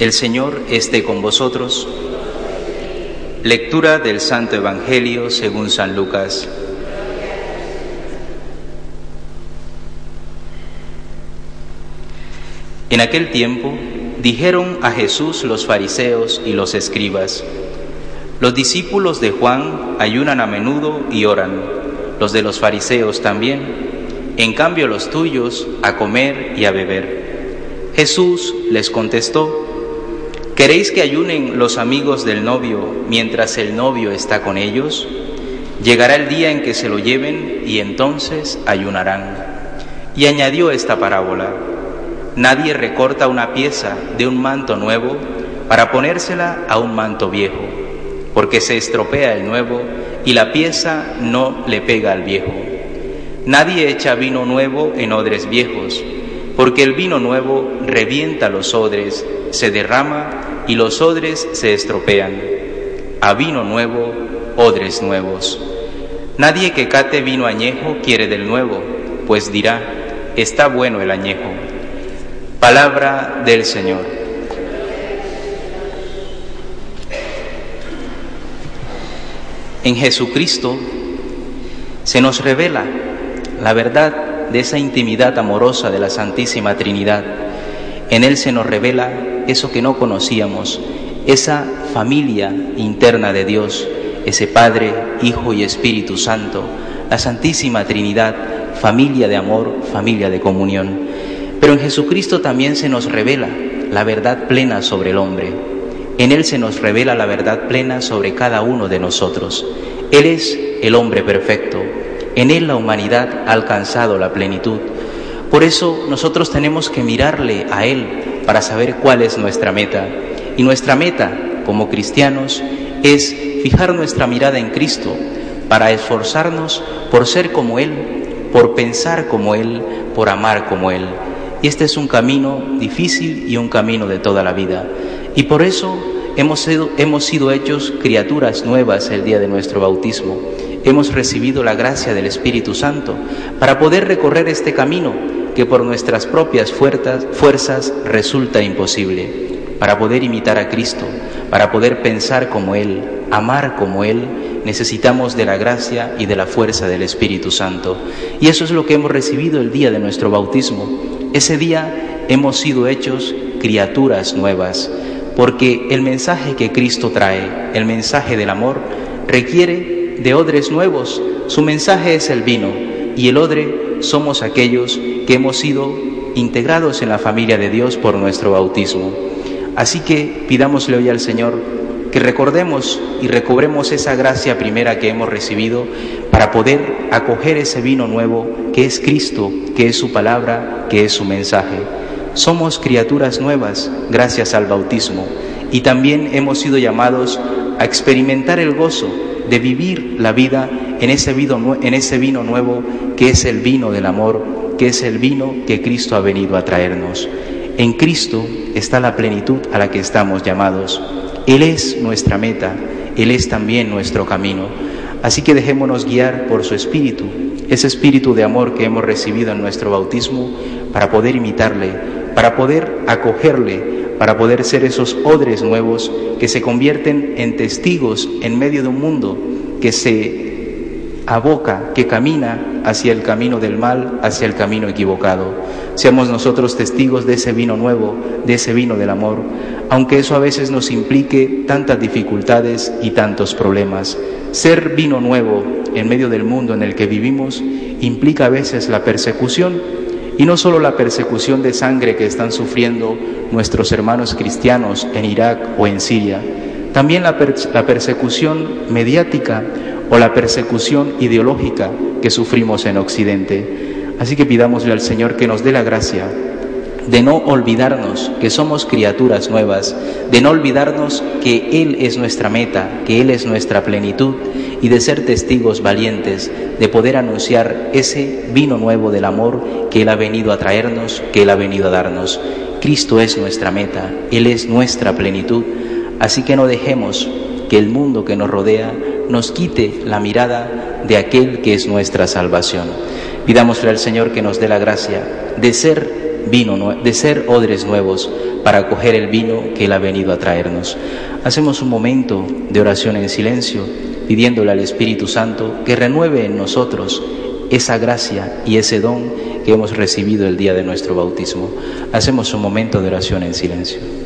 El Señor esté con vosotros. Lectura del Santo Evangelio según San Lucas. En aquel tiempo dijeron a Jesús los fariseos y los escribas, los discípulos de Juan ayunan a menudo y oran, los de los fariseos también, en cambio los tuyos a comer y a beber. Jesús les contestó, ¿Queréis que ayunen los amigos del novio mientras el novio está con ellos? Llegará el día en que se lo lleven y entonces ayunarán. Y añadió esta parábola, nadie recorta una pieza de un manto nuevo para ponérsela a un manto viejo, porque se estropea el nuevo y la pieza no le pega al viejo. Nadie echa vino nuevo en odres viejos, porque el vino nuevo revienta los odres, se derrama y los odres se estropean. A vino nuevo, odres nuevos. Nadie que cate vino añejo quiere del nuevo, pues dirá, está bueno el añejo. Palabra del Señor. En Jesucristo se nos revela la verdad de esa intimidad amorosa de la Santísima Trinidad. En Él se nos revela eso que no conocíamos, esa familia interna de Dios, ese Padre, Hijo y Espíritu Santo, la Santísima Trinidad, familia de amor, familia de comunión. Pero en Jesucristo también se nos revela la verdad plena sobre el hombre. En Él se nos revela la verdad plena sobre cada uno de nosotros. Él es el hombre perfecto. En Él la humanidad ha alcanzado la plenitud. Por eso nosotros tenemos que mirarle a Él para saber cuál es nuestra meta. Y nuestra meta como cristianos es fijar nuestra mirada en Cristo para esforzarnos por ser como Él, por pensar como Él, por amar como Él. Y este es un camino difícil y un camino de toda la vida. Y por eso hemos sido, hemos sido hechos criaturas nuevas el día de nuestro bautismo. Hemos recibido la gracia del Espíritu Santo para poder recorrer este camino que por nuestras propias fuerzas, resulta imposible. Para poder imitar a Cristo, para poder pensar como Él, amar como Él, necesitamos de la gracia y de la fuerza del Espíritu Santo. Y eso es lo que hemos recibido el día de nuestro bautismo. Ese día hemos sido hechos criaturas nuevas, porque el mensaje que Cristo trae, el mensaje del amor, requiere de odres nuevos. Su mensaje es el vino y el odre somos aquellos que hemos sido integrados en la familia de Dios por nuestro bautismo. Así que pidámosle hoy al Señor que recordemos y recobremos esa gracia primera que hemos recibido para poder acoger ese vino nuevo que es Cristo, que es su palabra, que es su mensaje. Somos criaturas nuevas gracias al bautismo y también hemos sido llamados a experimentar el gozo de vivir la vida en ese vino, en ese vino nuevo que es el vino del amor, que es el vino que Cristo ha venido a traernos. En Cristo está la plenitud a la que estamos llamados. Él es nuestra meta, Él es también nuestro camino. Así que dejémonos guiar por su Espíritu, ese Espíritu de amor que hemos recibido en nuestro bautismo, para poder imitarle, para poder acogerle, para poder ser esos odres nuevos que se convierten en testigos en medio de un mundo que se aboca, que camina hacia el camino del mal, hacia el camino equivocado. Seamos nosotros testigos de ese vino nuevo, de ese vino del amor, aunque eso a veces nos implique tantas dificultades y tantos problemas. Ser vino nuevo en medio del mundo en el que vivimos implica a veces la persecución y no solo la persecución de sangre que están sufriendo nuestros hermanos cristianos en Irak o en Siria, también la, persecución mediática o la persecución ideológica que sufrimos en Occidente. Así que pidámosle al Señor que nos dé la gracia de no olvidarnos que somos criaturas nuevas, de no olvidarnos que Él es nuestra meta, que Él es nuestra plenitud y de ser testigos valientes, de poder anunciar ese vino nuevo del amor que Él ha venido a traernos, que Él ha venido a darnos. Cristo es nuestra meta, Él es nuestra plenitud, así que no dejemos que el mundo que nos rodea nos quite la mirada de aquel que es nuestra salvación. Pidámosle al Señor que nos dé la gracia de ser vino, de ser odres nuevos para acoger el vino que Él ha venido a traernos. Hacemos un momento de oración en silencio, pidiéndole al Espíritu Santo que renueve en nosotros esa gracia y ese don que hemos recibido el día de nuestro bautismo. Hacemos un momento de oración en silencio.